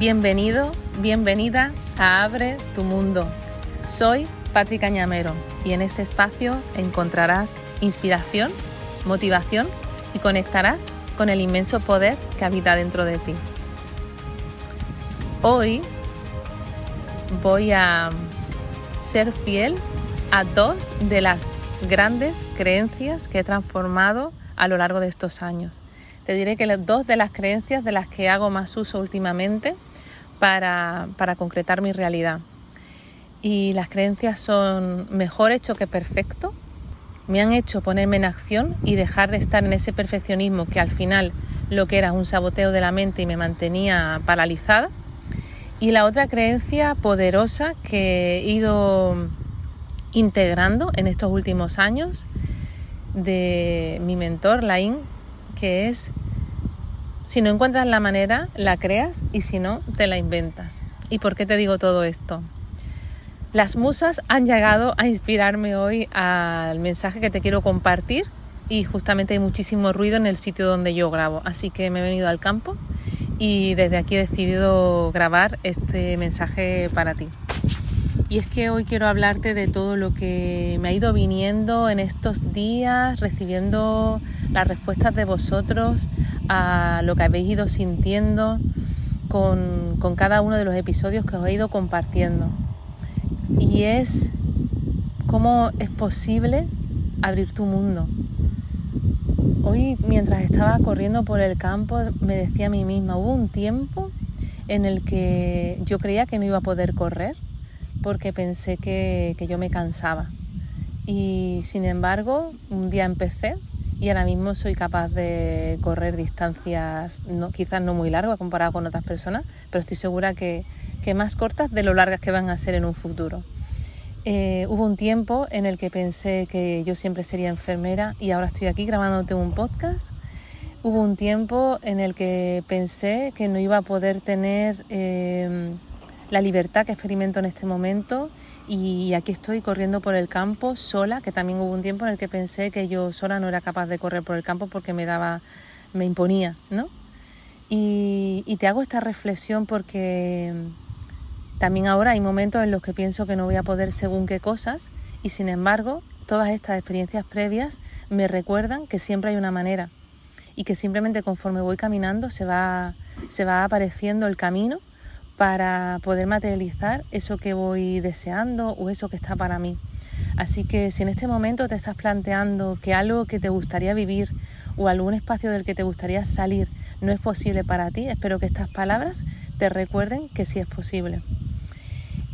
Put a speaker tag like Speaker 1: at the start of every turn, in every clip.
Speaker 1: Bienvenido, bienvenida a Abre tu Mundo. Soy Patrick Cañamero y en este espacio encontrarás inspiración, motivación y conectarás con el inmenso poder que habita dentro de ti. Hoy voy a ser fiel a dos de las grandes creencias que he transformado a lo largo de estos años. Te diré que dos de las creencias de las que hago más uso últimamente para, concretar mi realidad. Y las creencias son mejor hecho que perfecto. Me han hecho ponerme en acción y dejar de estar en ese perfeccionismo que al final lo que era un saboteo de la mente y me mantenía paralizada. Y la otra creencia poderosa que he ido integrando en estos últimos años de mi mentor, Lain, que es si no encuentras la manera, la creas y si no, te la inventas. ¿Y por qué te digo todo esto? Las musas han llegado a inspirarme hoy al mensaje que te quiero compartir y justamente hay muchísimo ruido en el sitio donde yo grabo, así que me he venido al campo y desde aquí he decidido grabar este mensaje para ti. Y es que hoy quiero hablarte de todo lo que me ha ido viniendo en estos días, recibiendo las respuestas de vosotros a lo que habéis ido sintiendo con, cada uno de los episodios que os he ido compartiendo. Y es cómo es posible abrir tu mundo. Hoy mientras estaba corriendo por el campo me decía a mí misma, hubo un tiempo en el que yo creía que no iba a poder correr porque pensé que, que yo me cansaba. Y sin embargo, un día empecé y ahora mismo soy capaz de correr distancias no, quizás no muy largas comparado con otras personas, pero estoy segura que, más cortas de lo largas que van a ser en un futuro. Eh, hubo un tiempo en el que pensé que yo siempre sería enfermera y ahora estoy aquí grabándote un podcast. Hubo un tiempo en el que pensé que no iba a poder tener eh, la libertad que experimento en este momento y aquí estoy corriendo por el campo sola, que también hubo un tiempo en el que pensé que yo sola no era capaz de correr por el campo porque me daba, me imponía, ¿no? Y, te hago esta reflexión porque también ahora hay momentos en los que pienso que no voy a poder según qué cosas y sin embargo todas estas experiencias previas me recuerdan que siempre hay una manera y que simplemente conforme voy caminando se va, se va apareciendo el camino para poder materializar eso que voy deseando o eso que está para mí. Así que si en este momento te estás planteando que algo que te gustaría vivir o algún espacio del que te gustaría salir no es posible para ti, espero que estas palabras te recuerden que sí es posible.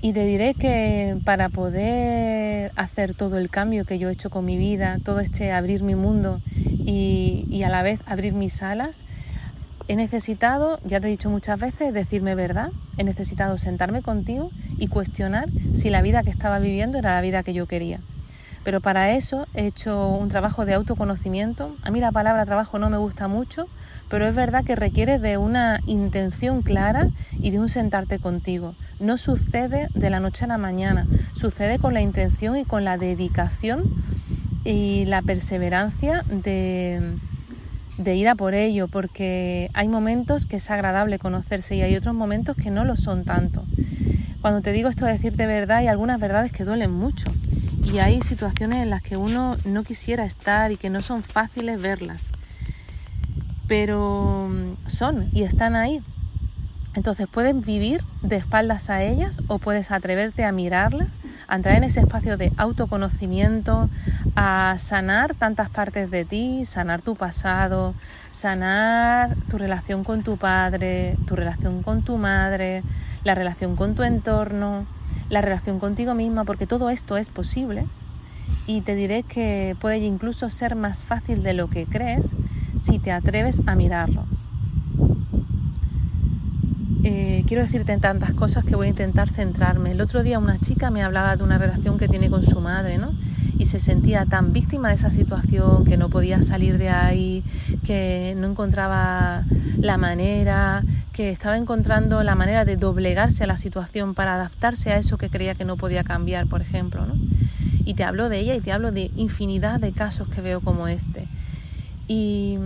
Speaker 1: Y te diré que para poder hacer todo el cambio que yo he hecho con mi vida, todo este abrir mi mundo y, a la vez abrir mis alas, He necesitado, ya te he dicho muchas veces, decirme verdad, he necesitado sentarme contigo y cuestionar si la vida que estaba viviendo era la vida que yo quería. Pero para eso he hecho un trabajo de autoconocimiento. A mí la palabra trabajo no me gusta mucho, pero es verdad que requiere de una intención clara y de un sentarte contigo. No sucede de la noche a la mañana, sucede con la intención y con la dedicación y la perseverancia de, de ir a por ello, porque hay momentos que es agradable conocerse y hay otros momentos que no lo son tanto. Cuando te digo esto de decirte verdad, hay algunas verdades que duelen mucho y hay situaciones en las que uno no quisiera estar y que no son fáciles verlas, pero mm, son y están ahí. Entonces puedes vivir de espaldas a ellas o puedes atreverte a mirarlas, a entrar en ese espacio de autoconocimiento, a sanar tantas partes de ti, sanar tu pasado, sanar tu relación con tu padre, tu relación con tu madre, la relación con tu entorno, la relación contigo misma, porque todo esto es posible. Y te diré que puede incluso ser más fácil de lo que crees si te atreves a mirarlo. Eh, quiero decirte tantas cosas que voy a intentar centrarme. El otro día una chica me hablaba de una relación que tiene con su madre, ¿no? Y se sentía tan víctima de esa situación que no podía salir de ahí, que no encontraba la manera, que estaba encontrando la manera de doblegarse a la situación para adaptarse a eso que creía que no podía cambiar, por ejemplo. ¿no? Y te hablo de ella y te hablo de infinidad de casos que veo como este. Y,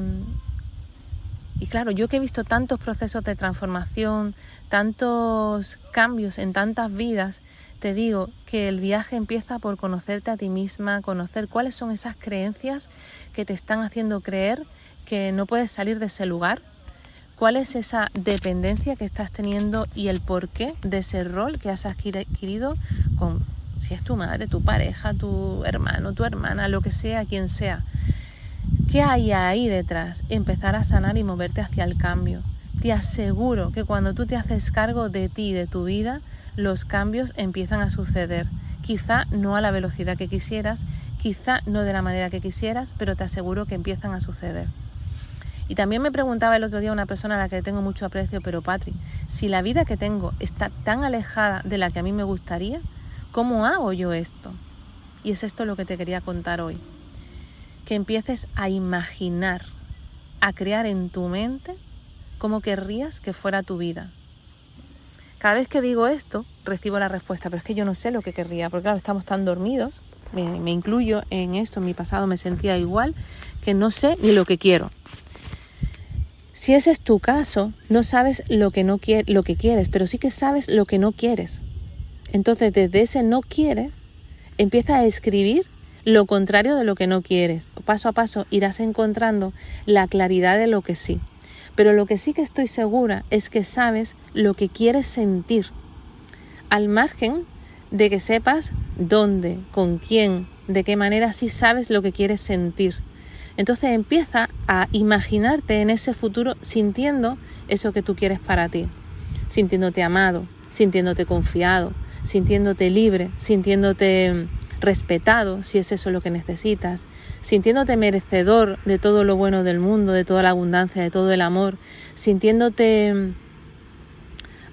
Speaker 1: y claro, yo que he visto tantos procesos de transformación, tantos cambios en tantas vidas, te digo que el viaje empieza por conocerte a ti misma, conocer cuáles son esas creencias que te están haciendo creer que no puedes salir de ese lugar, cuál es esa dependencia que estás teniendo y el porqué de ese rol que has adquirido con, si es tu madre, tu pareja, tu hermano, tu hermana, lo que sea, quien sea. ¿Qué hay ahí detrás? Empezar a sanar y moverte hacia el cambio. Te aseguro que cuando tú te haces cargo de ti de tu vida, los cambios empiezan a suceder. Quizá no a la velocidad que quisieras, quizá no de la manera que quisieras, pero te aseguro que empiezan a suceder. Y también me preguntaba el otro día una persona a la que tengo mucho aprecio, pero Patri, si la vida que tengo está tan alejada de la que a mí me gustaría, ¿cómo hago yo esto? Y es esto lo que te quería contar hoy. Que empieces a imaginar, a crear en tu mente cómo querrías que fuera tu vida. Cada vez que digo esto, recibo la respuesta, pero es que yo no sé lo que querría, porque claro, estamos tan dormidos, me, incluyo en esto, en mi pasado me sentía igual, que no sé ni lo que quiero. Si ese es tu caso, no sabes lo que, no lo que quieres, pero sí que sabes lo que no quieres. Entonces, desde ese no quieres, empieza a escribir lo contrario de lo que no quieres. Paso a paso irás encontrando la claridad de lo que sí. Pero lo que sí que estoy segura es que sabes lo que quieres sentir. Al margen de que sepas dónde, con quién, de qué manera sí sabes lo que quieres sentir. Entonces empieza a imaginarte en ese futuro sintiendo eso que tú quieres para ti, sintiéndote amado, sintiéndote confiado, sintiéndote libre, sintiéndote respetado, si es eso lo que necesitas, sintiéndote merecedor de todo lo bueno del mundo, de toda la abundancia, de todo el amor, sintiéndote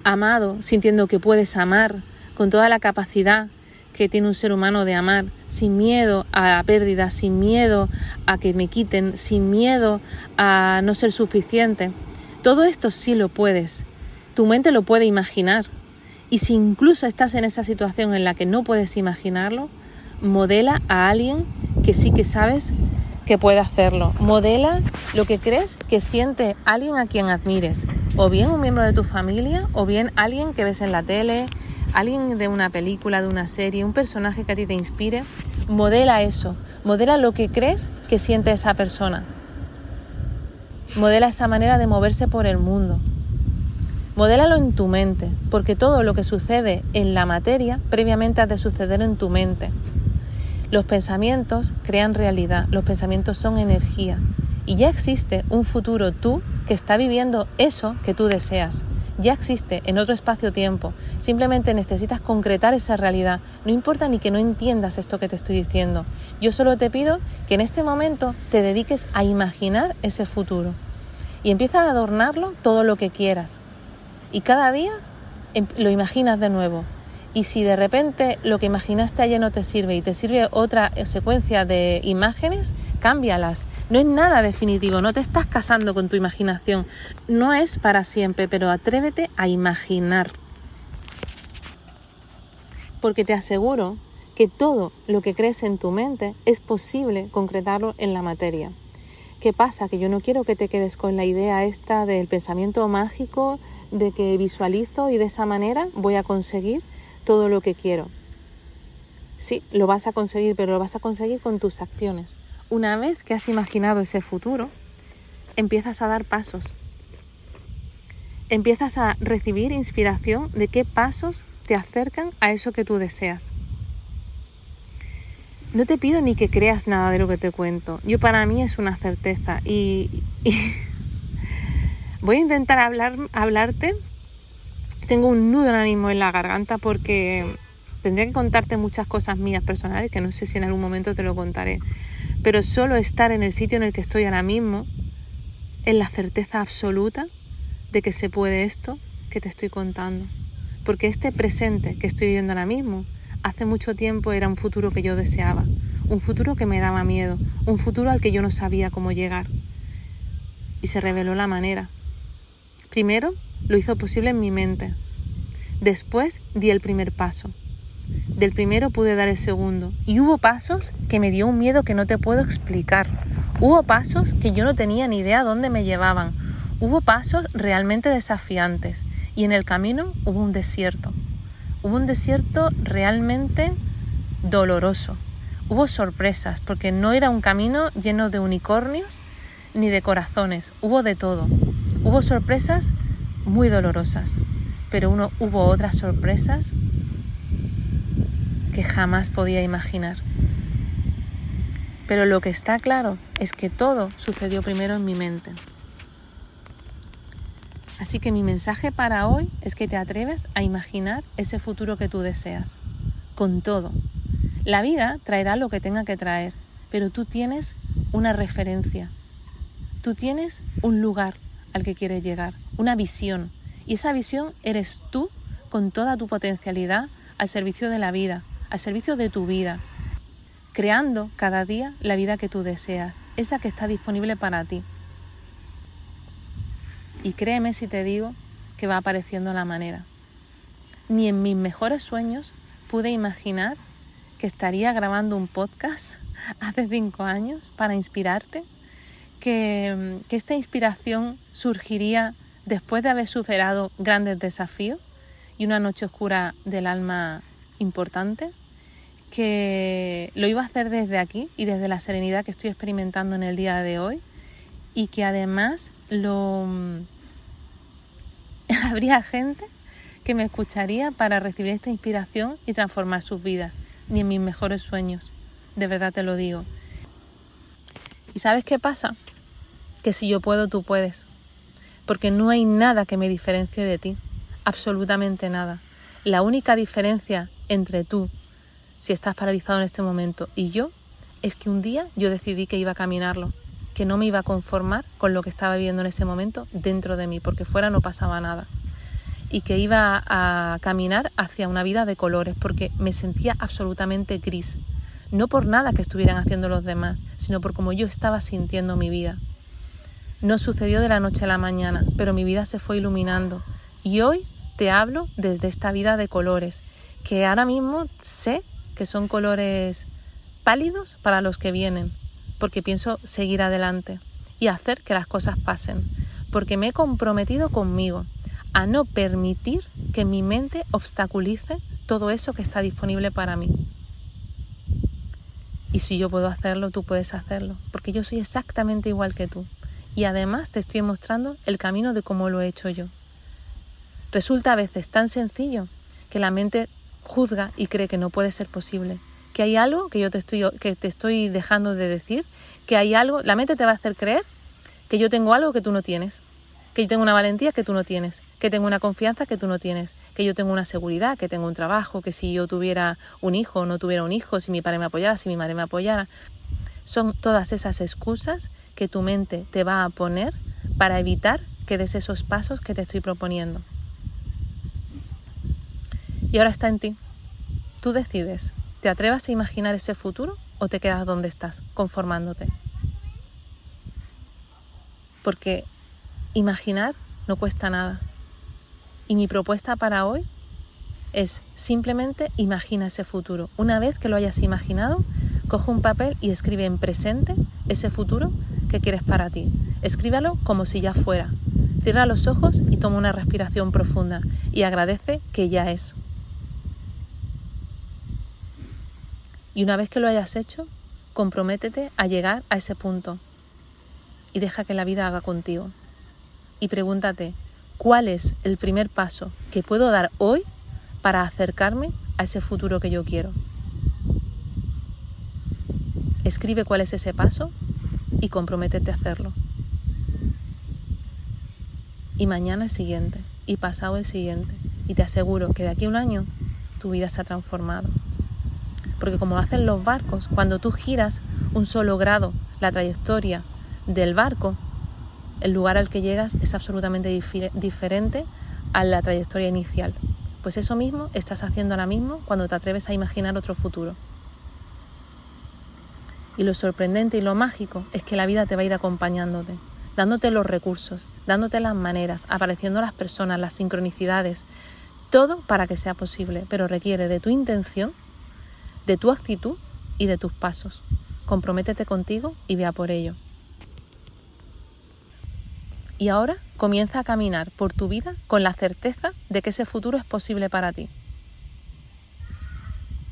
Speaker 1: amado, sintiendo que puedes amar con toda la capacidad que tiene un ser humano de amar, sin miedo a la pérdida, sin miedo a que me quiten, sin miedo a no ser suficiente. Todo esto sí lo puedes. Tu mente lo puede imaginar. Y si incluso estás en esa situación en la que no puedes imaginarlo, modela a alguien que sí que sabes que puede hacerlo. Modela lo que crees que siente alguien a quien admires. O bien un miembro de tu familia, o bien alguien que ves en la tele, alguien de una película, de una serie, un personaje que a ti te inspire, modela eso, modela lo que crees que siente esa persona. Modela esa manera de moverse por el mundo. Modélalo en tu mente, porque todo lo que sucede en la materia previamente ha de suceder en tu mente. Los pensamientos crean realidad, los pensamientos son energía y ya existe un futuro tú que está viviendo eso que tú deseas ya existe en otro espacio-tiempo. Simplemente necesitas concretar esa realidad. No importa ni que no entiendas esto que te estoy diciendo. Yo solo te pido que en este momento te dediques a imaginar ese futuro. Y empieza a adornarlo todo lo que quieras. Y cada día em, lo imaginas de nuevo. Y si de repente lo que imaginaste ayer no te sirve y te sirve otra secuencia de imágenes, cámbialas no es nada definitivo, no te estás casando con tu imaginación, no es para siempre, pero atrévete a imaginar. Porque te aseguro que todo lo que crees en tu mente es posible concretarlo en la materia. ¿Qué pasa? Que yo no quiero que te quedes con la idea esta del pensamiento mágico, de que visualizo y de esa manera voy a conseguir todo lo que quiero. Sí, lo vas a conseguir, pero lo vas a conseguir con tus acciones. Una vez que has imaginado ese futuro, empiezas a dar pasos. Empiezas a recibir inspiración de qué pasos te acercan a eso que tú deseas. No te pido ni que creas nada de lo que te cuento. Yo para mí es una certeza y, voy a intentar hablar, hablarte. Tengo un nudo ahora mismo en la garganta porque tendría que contarte muchas cosas mías personales que no sé si en algún momento te lo contaré pero solo estar en el sitio en el que estoy ahora mismo, en la certeza absoluta de que se puede esto que te estoy contando. Porque este presente que estoy viviendo ahora mismo, hace mucho tiempo era un futuro que yo deseaba, un futuro que me daba miedo, un futuro al que yo no sabía cómo llegar. Y se reveló la manera. Primero lo hizo posible en mi mente. Después di el primer paso. Del primero pude dar el segundo. Y hubo pasos que me dio un miedo que no te puedo explicar. Hubo pasos que yo no tenía ni idea dónde me llevaban. Hubo pasos realmente desafiantes y en el camino hubo un desierto. Hubo un desierto realmente doloroso. Hubo sorpresas porque no era un camino lleno de unicornios ni de corazones. Hubo de todo. Hubo sorpresas muy dolorosas, pero uno, hubo otras sorpresas que jamás podía imaginar. Pero lo que está claro es que todo sucedió primero en mi mente. Así que mi mensaje para hoy es que te atreves a imaginar ese futuro que tú deseas, con todo. La vida traerá lo que tenga que traer, pero tú tienes una referencia, tú tienes un lugar al que quieres llegar, una visión, y esa visión eres tú con toda tu potencialidad al servicio de la vida, al servicio de tu vida, creando cada día la vida que tú deseas, esa que está disponible para ti. Y créeme si te digo que va apareciendo la manera. Ni en mis mejores sueños pude imaginar que estaría grabando un podcast hace cinco años para inspirarte, que, esta inspiración surgiría después de haber superado grandes desafíos y una noche oscura del alma importante, que lo iba a hacer desde aquí y desde la serenidad que estoy experimentando en el día de hoy y que además lo habría gente que me escucharía para recibir esta inspiración y transformar sus vidas, ni en mis mejores sueños, de verdad te lo digo. ¿Y sabes qué pasa? Que si yo puedo, tú puedes, porque no hay nada que me diferencie de ti, absolutamente nada. La única diferencia entre tú, si estás paralizado en este momento, y yo, es que un día yo decidí que iba a caminarlo, que no me iba a conformar con lo que estaba viviendo en ese momento dentro de mí, porque fuera no pasaba nada. Y que iba a caminar hacia una vida de colores, porque me sentía absolutamente gris. No por nada que estuvieran haciendo los demás, sino por cómo yo estaba sintiendo mi vida. No sucedió de la noche a la mañana, pero mi vida se fue iluminando. Y hoy te hablo desde esta vida de colores, que ahora mismo sé que son colores pálidos para los que vienen, porque pienso seguir adelante y hacer que las cosas pasen, porque me he comprometido conmigo a no permitir que mi mente obstaculice todo eso que está disponible para mí. Y si yo puedo hacerlo, tú puedes hacerlo, porque yo soy exactamente igual que tú. Y además te estoy mostrando el camino de cómo lo he hecho yo. Resulta a veces tan sencillo que la mente juzga y cree que no puede ser posible que hay algo que yo te estoy, que te estoy dejando de decir, que hay algo, la mente te va a hacer creer que yo tengo algo que tú no tienes, que yo tengo una valentía que tú no tienes, que tengo una confianza que tú no tienes, que yo tengo una seguridad, que tengo un trabajo, que si yo tuviera un hijo o no tuviera un hijo, si mi padre me apoyara, si mi madre me apoyara. Son todas esas excusas que tu mente te va a poner para evitar que des esos pasos que te estoy proponiendo. Y ahora está en ti. Tú decides ¿Te atrevas a imaginar ese futuro o te quedas donde estás, conformándote? Porque imaginar no cuesta nada. Y mi propuesta para hoy es simplemente imagina ese futuro. Una vez que lo hayas imaginado, coge un papel y escribe en presente ese futuro que quieres para ti. Escríbalo como si ya fuera. Cierra los ojos y toma una respiración profunda y agradece que ya es. Y una vez que lo hayas hecho, comprométete a llegar a ese punto y deja que la vida haga contigo. Y pregúntate, ¿cuál es el primer paso que puedo dar hoy para acercarme a ese futuro que yo quiero? Escribe cuál es ese paso y comprométete a hacerlo. Y mañana el siguiente, y pasado el siguiente. Y te aseguro que de aquí a un año tu vida se ha transformado porque como hacen los barcos, cuando tú giras un solo grado la trayectoria del barco, el lugar al que llegas es absolutamente diferente a la trayectoria inicial. Pues eso mismo estás haciendo ahora mismo cuando te atreves a imaginar otro futuro. Y lo sorprendente y lo mágico es que la vida te va a ir acompañándote, dándote los recursos, dándote las maneras, apareciendo las personas, las sincronicidades, todo para que sea posible, pero requiere de tu intención de tu actitud y de tus pasos. Comprométete contigo y vea por ello. Y ahora comienza a caminar por tu vida con la certeza de que ese futuro es posible para ti.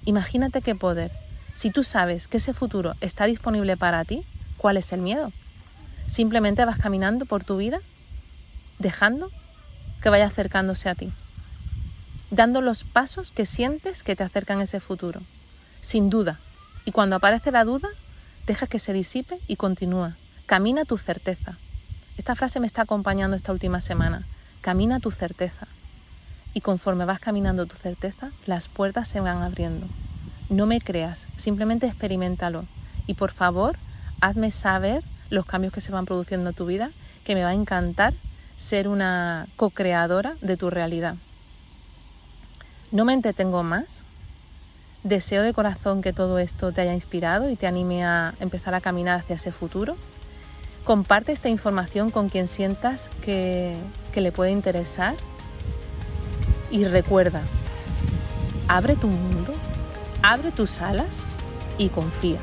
Speaker 1: Imagínate qué poder. Si tú sabes que ese futuro está disponible para ti, ¿cuál es el miedo? Simplemente vas caminando por tu vida dejando que vaya acercándose a ti, dando los pasos que sientes que te acercan a ese futuro, sin duda. Y cuando aparece la duda, deja que se disipe y continúa. Camina tu certeza. Esta frase me está acompañando esta última semana. Camina tu certeza. Y conforme vas caminando tu certeza, las puertas se van abriendo. No me creas, simplemente experimentalo. Y por favor, hazme saber los cambios que se van produciendo en tu vida, que me va a encantar ser una co-creadora de tu realidad. No me entretengo más. Deseo de corazón que todo esto te haya inspirado y te anime a empezar a caminar hacia ese futuro. Comparte esta información con quien sientas que, que le puede interesar. Y recuerda, abre tu mundo, abre tus alas y confía.